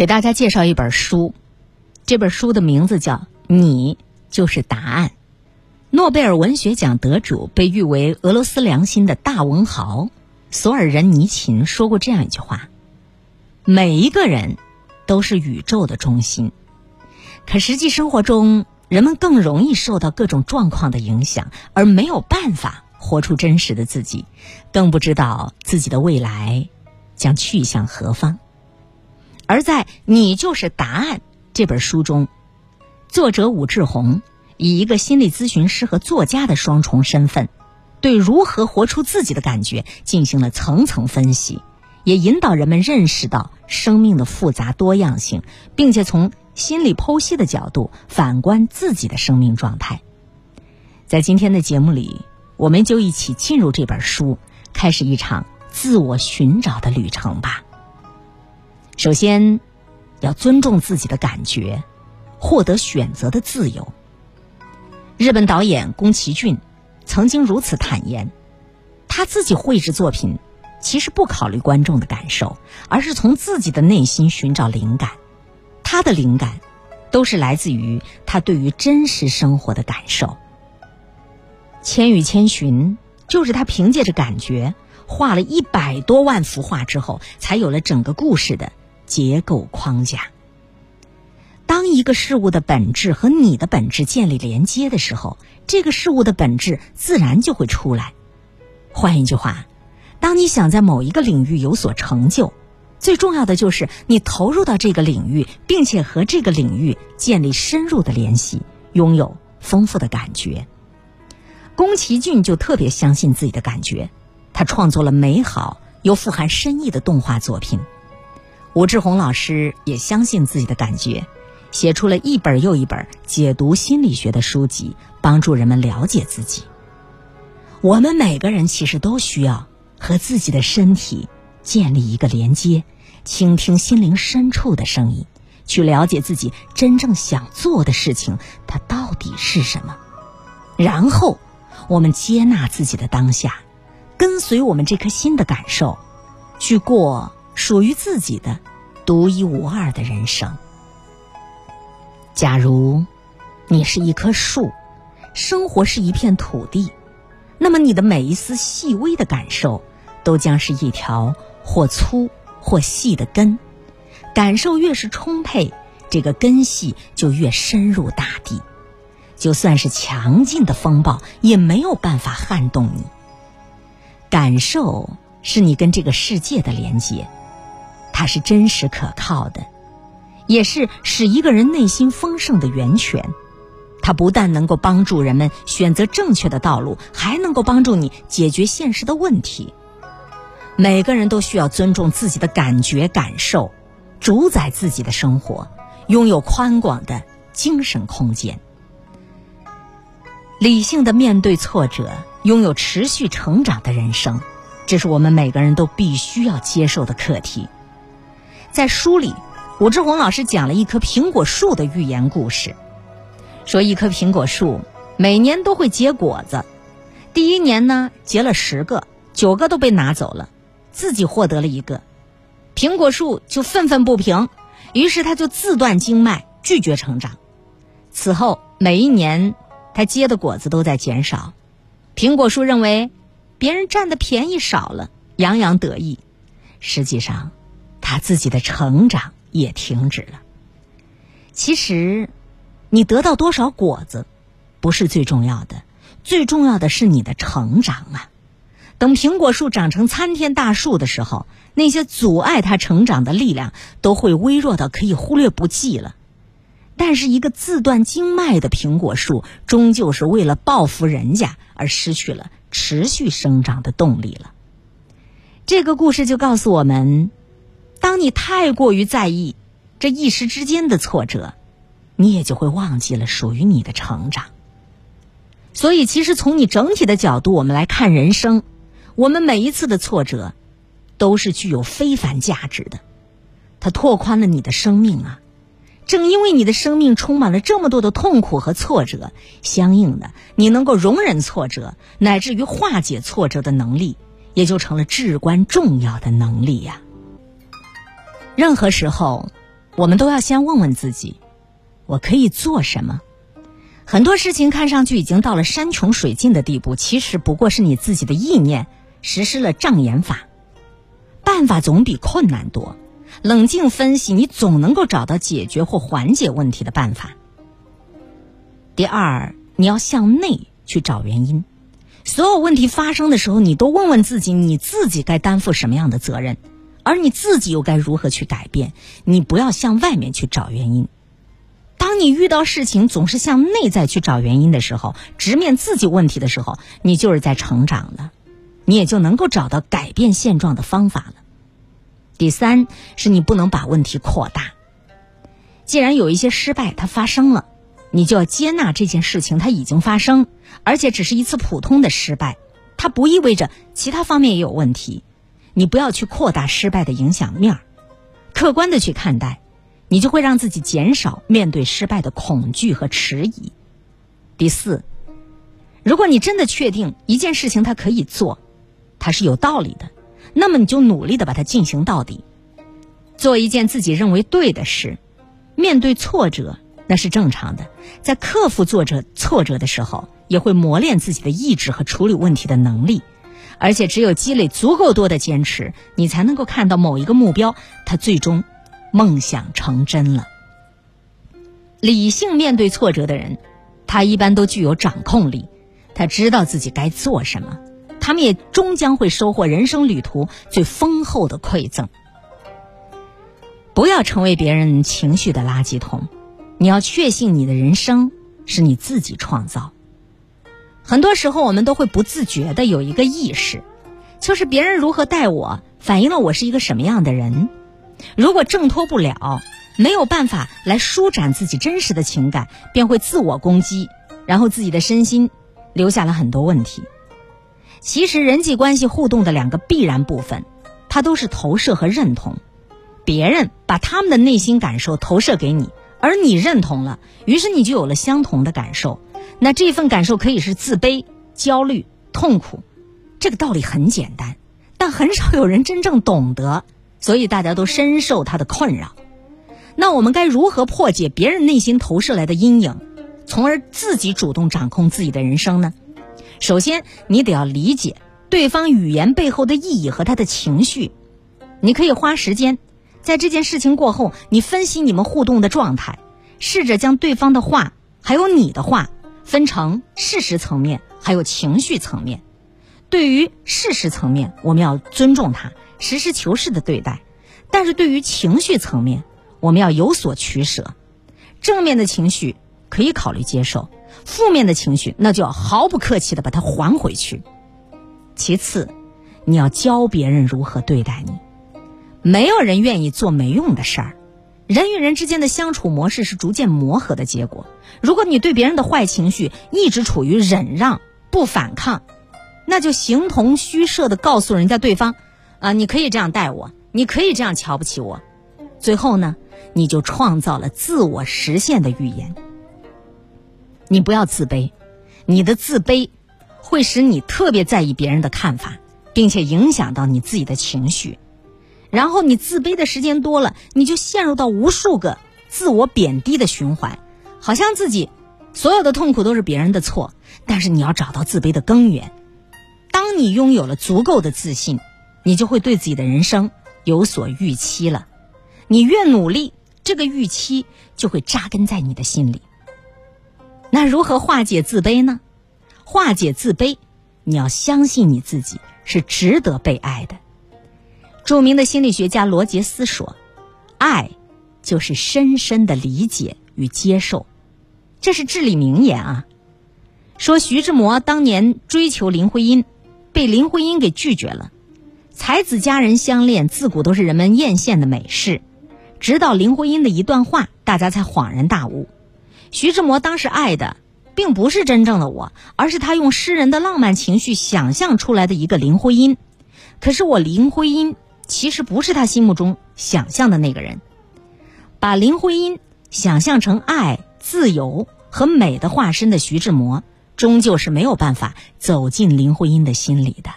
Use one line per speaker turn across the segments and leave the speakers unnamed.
给大家介绍一本书，这本书的名字叫《你就是答案》。诺贝尔文学奖得主，被誉为俄罗斯良心的大文豪索尔仁尼琴说过这样一句话：“每一个人都是宇宙的中心。”可实际生活中，人们更容易受到各种状况的影响，而没有办法活出真实的自己，更不知道自己的未来将去向何方。而在《你就是答案》这本书中，作者武志红以一个心理咨询师和作家的双重身份，对如何活出自己的感觉进行了层层分析，也引导人们认识到生命的复杂多样性，并且从心理剖析的角度反观自己的生命状态。在今天的节目里，我们就一起进入这本书，开始一场自我寻找的旅程吧。首先，要尊重自己的感觉，获得选择的自由。日本导演宫崎骏曾经如此坦言：他自己绘制作品，其实不考虑观众的感受，而是从自己的内心寻找灵感。他的灵感，都是来自于他对于真实生活的感受。《千与千寻》就是他凭借着感觉画了一百多万幅画之后，才有了整个故事的。结构框架。当一个事物的本质和你的本质建立连接的时候，这个事物的本质自然就会出来。换一句话，当你想在某一个领域有所成就，最重要的就是你投入到这个领域，并且和这个领域建立深入的联系，拥有丰富的感觉。宫崎骏就特别相信自己的感觉，他创作了美好又富含深意的动画作品。吴志红老师也相信自己的感觉，写出了一本又一本解读心理学的书籍，帮助人们了解自己。我们每个人其实都需要和自己的身体建立一个连接，倾听心灵深处的声音，去了解自己真正想做的事情，它到底是什么。然后，我们接纳自己的当下，跟随我们这颗心的感受，去过。属于自己的独一无二的人生。假如你是一棵树，生活是一片土地，那么你的每一丝细微的感受，都将是一条或粗或细的根。感受越是充沛，这个根系就越深入大地。就算是强劲的风暴，也没有办法撼动你。感受是你跟这个世界的连接。它是真实可靠的，也是使一个人内心丰盛的源泉。它不但能够帮助人们选择正确的道路，还能够帮助你解决现实的问题。每个人都需要尊重自己的感觉、感受，主宰自己的生活，拥有宽广的精神空间，理性的面对挫折，拥有持续成长的人生，这是我们每个人都必须要接受的课题。在书里，武志红老师讲了一棵苹果树的寓言故事，说一棵苹果树每年都会结果子，第一年呢结了十个，九个都被拿走了，自己获得了一个，苹果树就愤愤不平，于是他就自断经脉，拒绝成长。此后每一年，他结的果子都在减少，苹果树认为别人占的便宜少了，洋洋得意，实际上。他自己的成长也停止了。其实，你得到多少果子，不是最重要的，最重要的是你的成长啊！等苹果树长成参天大树的时候，那些阻碍它成长的力量都会微弱到可以忽略不计了。但是，一个自断经脉的苹果树，终究是为了报复人家而失去了持续生长的动力了。这个故事就告诉我们。当你太过于在意这一时之间的挫折，你也就会忘记了属于你的成长。所以，其实从你整体的角度，我们来看人生，我们每一次的挫折，都是具有非凡价值的。它拓宽了你的生命啊！正因为你的生命充满了这么多的痛苦和挫折，相应的，你能够容忍挫折，乃至于化解挫折的能力，也就成了至关重要的能力呀。任何时候，我们都要先问问自己：我可以做什么？很多事情看上去已经到了山穷水尽的地步，其实不过是你自己的意念实施了障眼法。办法总比困难多，冷静分析，你总能够找到解决或缓解问题的办法。第二，你要向内去找原因。所有问题发生的时候，你都问问自己，你自己该担负什么样的责任，而你自己又该如何去改变？你不要向外面去找原因。当你遇到事情总是向内在去找原因的时候，直面自己问题的时候，你就是在成长了，你也就能够找到改变现状的方法了。第三，是你不能把问题扩大。既然有一些失败它发生了，你就要接纳这件事情它已经发生，而且只是一次普通的失败，它不意味着其他方面也有问题。你不要去扩大失败的影响面儿，客观的去看待。你就会让自己减少面对失败的恐惧和迟疑。第四，如果你真的确定一件事情它可以做，它是有道理的，那么你就努力的把它进行到底，做一件自己认为对的事。面对挫折那是正常的，在克服挫折挫折的时候，也会磨练自己的意志和处理问题的能力。而且只有积累足够多的坚持，你才能够看到某一个目标，它最终。梦想成真了。理性面对挫折的人，他一般都具有掌控力，他知道自己该做什么，他们也终将会收获人生旅途最丰厚的馈赠。不要成为别人情绪的垃圾桶，你要确信你的人生是你自己创造。很多时候，我们都会不自觉的有一个意识，就是别人如何待我，反映了我是一个什么样的人。如果挣脱不了，没有办法来舒展自己真实的情感，便会自我攻击，然后自己的身心留下了很多问题。其实人际关系互动的两个必然部分，它都是投射和认同。别人把他们的内心感受投射给你，而你认同了，于是你就有了相同的感受。那这份感受可以是自卑、焦虑、痛苦。这个道理很简单，但很少有人真正懂得。所以大家都深受他的困扰，那我们该如何破解别人内心投射来的阴影，从而自己主动掌控自己的人生呢？首先，你得要理解对方语言背后的意义和他的情绪。你可以花时间，在这件事情过后，你分析你们互动的状态，试着将对方的话还有你的话分成事实层面还有情绪层面。对于事实层面，我们要尊重他。实事求是的对待，但是对于情绪层面，我们要有所取舍。正面的情绪可以考虑接受，负面的情绪那就要毫不客气的把它还回去。其次，你要教别人如何对待你。没有人愿意做没用的事儿。人与人之间的相处模式是逐渐磨合的结果。如果你对别人的坏情绪一直处于忍让不反抗，那就形同虚设的告诉人家对方。啊，你可以这样待我，你可以这样瞧不起我，最后呢，你就创造了自我实现的预言。你不要自卑，你的自卑会使你特别在意别人的看法，并且影响到你自己的情绪。然后你自卑的时间多了，你就陷入到无数个自我贬低的循环，好像自己所有的痛苦都是别人的错。但是你要找到自卑的根源。当你拥有了足够的自信。你就会对自己的人生有所预期了，你越努力，这个预期就会扎根在你的心里。那如何化解自卑呢？化解自卑，你要相信你自己是值得被爱的。著名的心理学家罗杰斯说：“爱就是深深的理解与接受。”这是至理名言啊。说徐志摩当年追求林徽因，被林徽因给拒绝了。才子佳人相恋，自古都是人们艳羡的美事。直到林徽因的一段话，大家才恍然大悟：徐志摩当时爱的，并不是真正的我，而是他用诗人的浪漫情绪想象出来的一个林徽因。可是我林徽因其实不是他心目中想象的那个人。把林徽因想象成爱、自由和美的化身的徐志摩，终究是没有办法走进林徽因的心里的。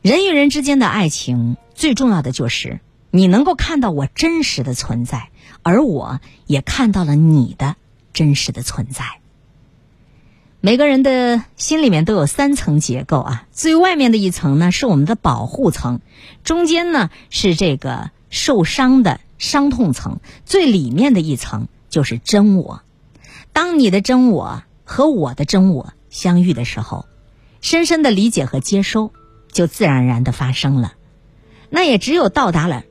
人与人之间的爱情，最重要的就是你能够看到我真实的存在，而我也看到了你的真实的存在。每个人的心里面都有三层结构啊，最外面的一层呢是我们的保护层，中间呢是这个受伤的伤痛层，最里面的一层就是真我。当你的真我和我的真我相遇的时候，深深的理解和接收就自然而然的发生了。那也只有到达了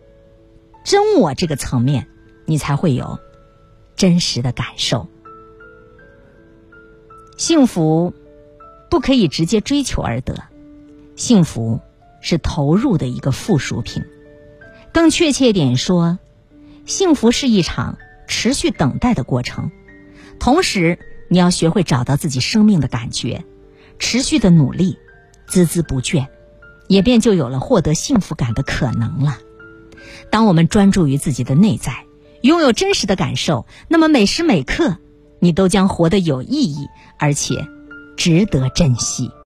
真我这个层面，你才会有真实的感受。幸福不可以直接追求而得，幸福是投入的一个附属品。更确切点说，幸福是一场持续等待的过程。同时，你要学会找到自己生命的感觉，持续的努力，孜孜不倦，也便就有了获得幸福感的可能了。当我们专注于自己的内在，拥有真实的感受，那么每时每刻。你都将活得有意义，而且值得珍惜。